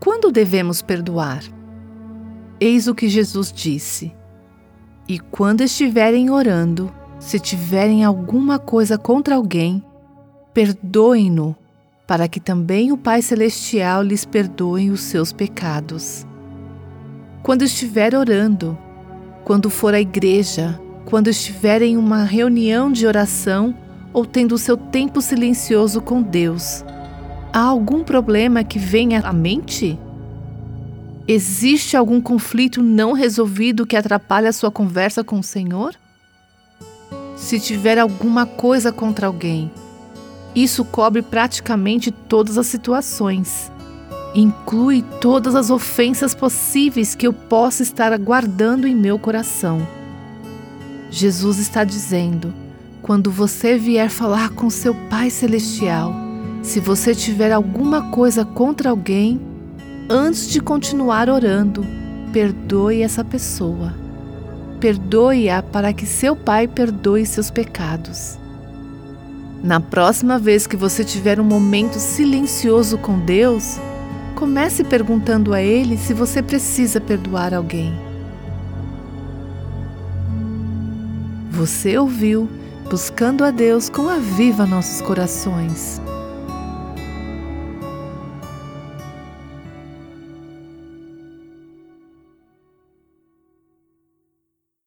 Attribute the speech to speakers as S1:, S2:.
S1: Quando devemos perdoar? Eis o que Jesus disse: E quando estiverem orando, se tiverem alguma coisa contra alguém, perdoem-no, para que também o Pai Celestial lhes perdoe os seus pecados. Quando estiver orando, quando for à igreja, quando estiver em uma reunião de oração ou tendo seu tempo silencioso com Deus, há algum problema que venha à mente? Existe algum conflito não resolvido que atrapalhe a sua conversa com o Senhor? Se tiver alguma coisa contra alguém, isso cobre praticamente todas as situações. Inclui todas as ofensas possíveis que eu possa estar aguardando em meu coração. Jesus está dizendo: quando você vier falar com seu Pai Celestial, se você tiver alguma coisa contra alguém, antes de continuar orando, perdoe essa pessoa. Perdoe-a para que seu Pai perdoe seus pecados. Na próxima vez que você tiver um momento silencioso com Deus, comece perguntando a Ele se você precisa perdoar alguém. Você ouviu Buscando a Deus com a Viva Nossos Corações.